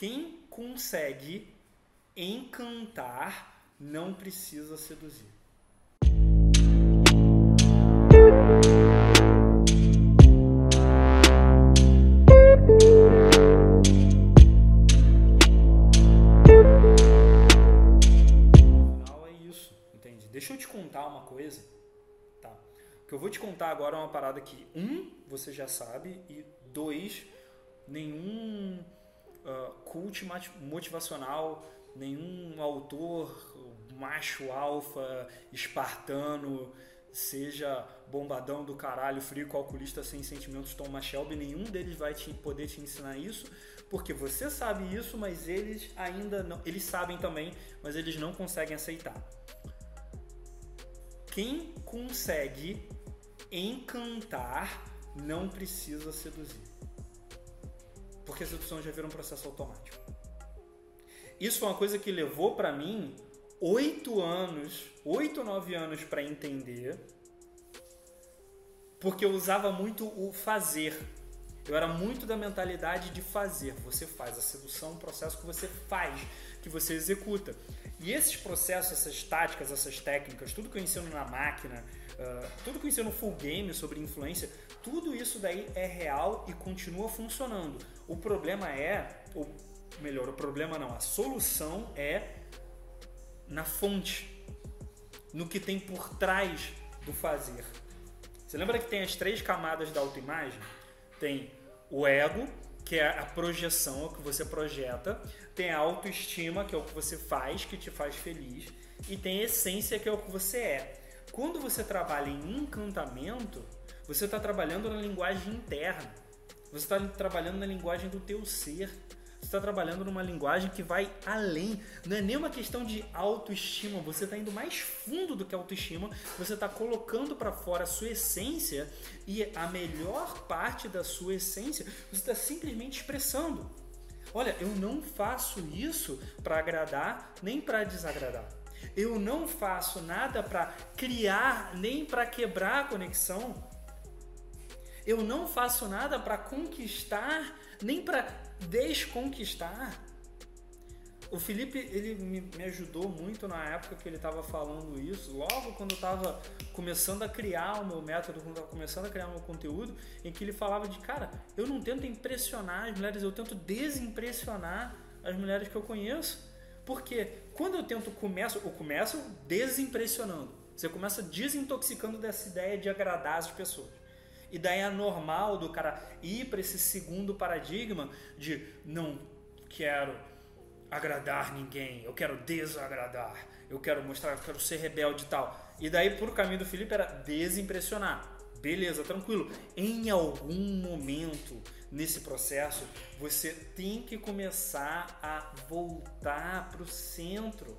Quem consegue encantar não precisa seduzir. É isso, entende? Deixa eu te contar uma coisa, tá? O que eu vou te contar agora é uma parada que um você já sabe e dois nenhum uh, cult motivacional, nenhum autor macho alfa, espartano, seja bombadão do caralho, frio, calculista, sem sentimentos, Thomas Shelby, nenhum deles vai te, poder te ensinar isso, porque você sabe isso, mas eles ainda não, eles sabem também, mas eles não conseguem aceitar. Quem consegue encantar não precisa seduzir. Porque a sedução já vira um processo automático. Isso foi uma coisa que levou para mim oito anos, oito, nove anos para entender, porque eu usava muito o fazer. Eu era muito da mentalidade de fazer. Você faz a sedução, um processo que você faz, que você executa. E esses processos, essas táticas, essas técnicas, tudo que eu ensino na máquina, uh, tudo que eu ensino no full game sobre influência, tudo isso daí é real e continua funcionando. O problema é, ou melhor, o problema não, a solução é na fonte, no que tem por trás do fazer. Você lembra que tem as três camadas da autoimagem? Tem o ego, que é a projeção, é o que você projeta, tem a autoestima, que é o que você faz, que te faz feliz, e tem a essência, que é o que você é. Quando você trabalha em encantamento, você está trabalhando na linguagem interna. Você está trabalhando na linguagem do teu ser. Você está trabalhando numa linguagem que vai além. Não é nem uma questão de autoestima. Você está indo mais fundo do que autoestima. Você está colocando para fora a sua essência e a melhor parte da sua essência você está simplesmente expressando. Olha, eu não faço isso para agradar nem para desagradar. Eu não faço nada para criar nem para quebrar a conexão. Eu não faço nada para conquistar, nem para desconquistar. O Felipe ele me, ajudou muito na época que ele estava falando isso, logo quando eu estava começando a criar o meu método, quando eu estava começando a criar o meu conteúdo, em que ele falava de, cara, eu não tento impressionar as mulheres, eu tento desimpressionar as mulheres que eu conheço. Porque quando eu tento começo, eu começo desimpressionando. Você começa desintoxicando dessa ideia de agradar as pessoas. E daí é normal do cara ir para esse segundo paradigma de não quero agradar ninguém, eu quero desagradar, eu quero mostrar, eu quero ser rebelde e tal. E daí, por caminho do Felipe, era desimpressionar. Beleza, tranquilo. Em algum momento nesse processo, você tem que começar a voltar para o centro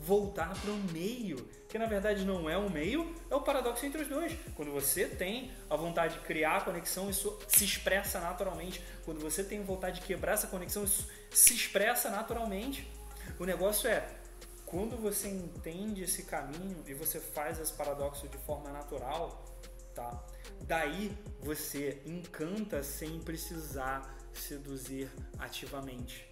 voltar para o meio, que na verdade não é um meio, é o paradoxo entre os dois. Quando você tem a vontade de criar a conexão, isso se expressa naturalmente. Quando você tem vontade de quebrar essa conexão, isso se expressa naturalmente. O negócio é, quando você entende esse caminho e você faz esse paradoxo de forma natural, tá? Daí você encanta sem precisar seduzir ativamente.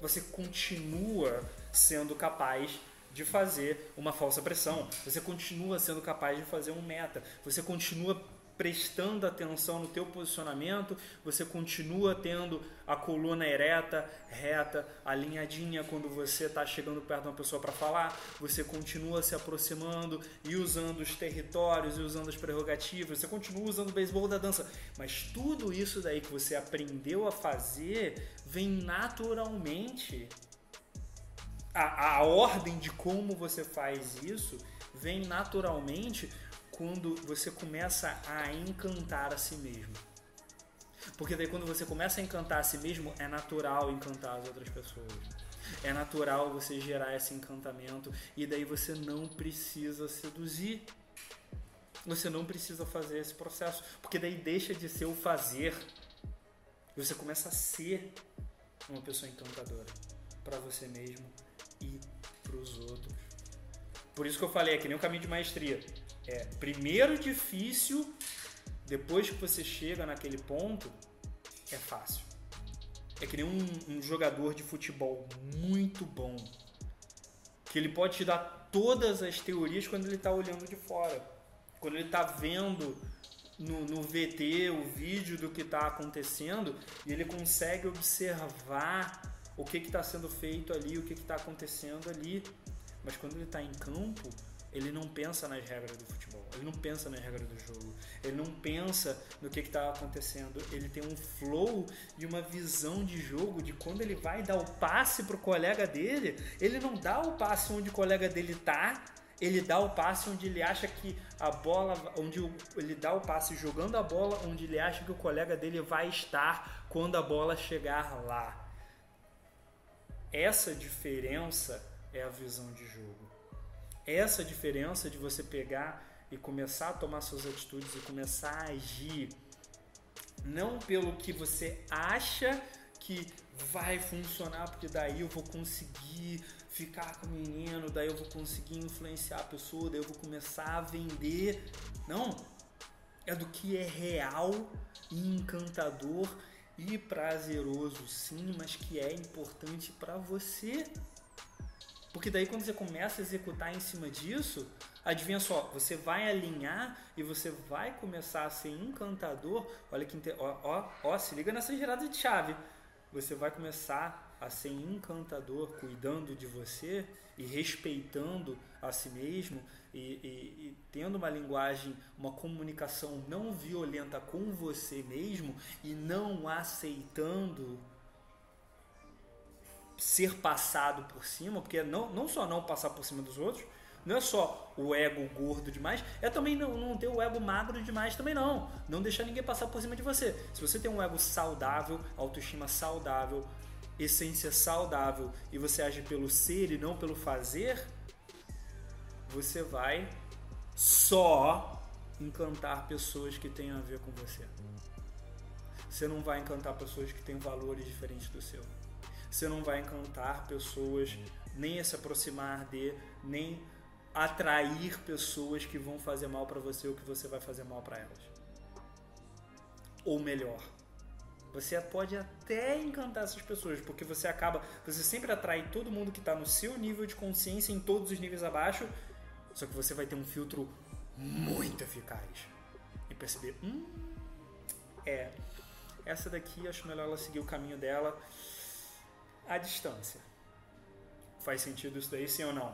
Você continua sendo capaz de fazer uma falsa pressão. Você continua sendo capaz de fazer um meta. Você continua prestando atenção no teu posicionamento, você continua tendo a coluna ereta, reta, alinhadinha quando você está chegando perto de uma pessoa para falar, você continua se aproximando e usando os territórios e usando as prerrogativas, você continua usando o beisebol da dança, mas tudo isso daí que você aprendeu a fazer vem naturalmente. A, a ordem de como você faz isso vem naturalmente quando você começa a encantar a si mesmo. Porque daí quando você começa a encantar a si mesmo, é natural encantar as outras pessoas. É natural você gerar esse encantamento e daí você não precisa seduzir. Você não precisa fazer esse processo, porque daí deixa de ser o fazer. Você começa a ser uma pessoa encantadora para você mesmo e para os outros. Por isso que eu falei, é que nem o caminho de maestria. É primeiro difícil, depois que você chega naquele ponto, é fácil. é que nem um, um jogador de futebol muito bom. Que ele pode te dar todas as teorias quando ele está olhando de fora. Quando ele está vendo no, no VT o vídeo do que está acontecendo e ele consegue observar o que está sendo feito ali, o que está acontecendo ali. Mas quando ele está em campo, ele não pensa nas regras do futebol, ele não pensa nas regras do jogo, ele não pensa no que está acontecendo, ele tem um flow e uma visão de jogo de quando ele vai dar o passe pro colega dele, ele não dá o passe onde o colega dele tá, ele dá o passe onde ele acha que a bola, onde ele dá o passe jogando a bola onde ele acha que o colega dele vai estar quando a bola chegar lá. Essa diferença é a visão de jogo essa diferença de você pegar e começar a tomar suas atitudes e começar a agir não pelo que você acha que vai funcionar, porque daí eu vou conseguir ficar com o menino, daí eu vou conseguir influenciar a pessoa, daí eu vou começar a vender. Não, é do que é real e encantador e prazeroso, sim, mas que é importante para você porque daí quando você começa a executar em cima disso, adivinha só, você vai alinhar e você vai começar a ser encantador. Olha que ó, ó, ó, se liga nessa girada de chave. Você vai começar a ser encantador, cuidando de você e respeitando a si mesmo e, e, e, tendo uma linguagem, uma comunicação não violenta com você mesmo e não aceitando ser passado por cima, porque não, não só não passar por cima dos outros, não é só o ego gordo demais, é também não, não ter o ego magro demais também não. Não deixar ninguém passar por cima de você. Se você tem um ego saudável, autoestima saudável, essência saudável e você age pelo ser e não pelo fazer, você vai só encantar pessoas que têm a ver com você. Você não vai encantar pessoas que têm valores diferentes do seu você não vai encantar pessoas, nem se aproximar de, nem atrair pessoas que vão fazer mal para você ou que você vai fazer mal para elas. Ou melhor, você pode até encantar essas pessoas, porque você acaba, você sempre atrai todo mundo que está no seu nível de consciência em todos os níveis abaixo, só que você vai ter um filtro muito eficaz e perceber, hum, é, essa daqui acho melhor ela seguir o caminho dela à distância. Faz sentido isso daí, sim ou não?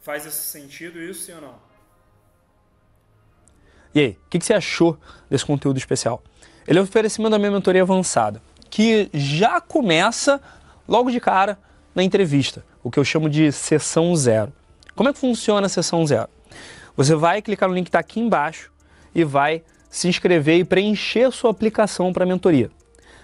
Faz esse sentido isso, sim ou não? E aí, o que, que, você achou desse conteúdo especial? Ele é um oferecimento da minha mentoria avançada, que já começa logo de cara na entrevista, o que eu chamo de sessão zero. Como é que funciona a sessão zero? Você vai clicar no link que está aqui embaixo e vai se inscrever e preencher sua aplicação para a mentoria.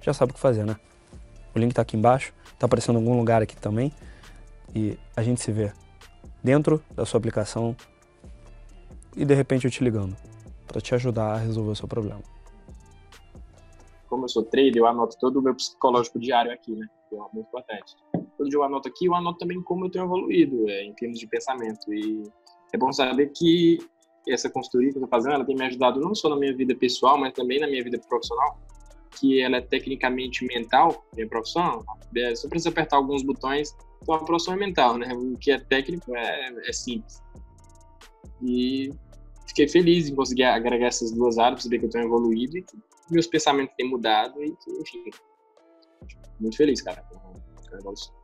já sabe o que fazer, né? O link está aqui embaixo, está aparecendo em algum lugar aqui também. E a gente se vê dentro da sua aplicação e de repente eu te ligando para te ajudar a resolver o seu problema. Como eu sou trader, eu anoto todo o meu psicológico diário aqui, né? Que é muito importante. Todo dia eu anoto aqui, eu anoto também como eu tenho evoluído é, em termos de pensamento. E é bom saber que essa consultoria que eu estou fazendo, ela tem me ajudado não só na minha vida pessoal, mas também na minha vida profissional que ela é tecnicamente mental, minha profissão, é, só precisa apertar alguns botões, então a profissão é mental, né? O que é técnico é, é simples. E fiquei feliz em conseguir agregar essas duas áreas, perceber que eu tenho evoluído e que meus pensamentos têm mudado e que, enfim, muito feliz, cara, com evolução.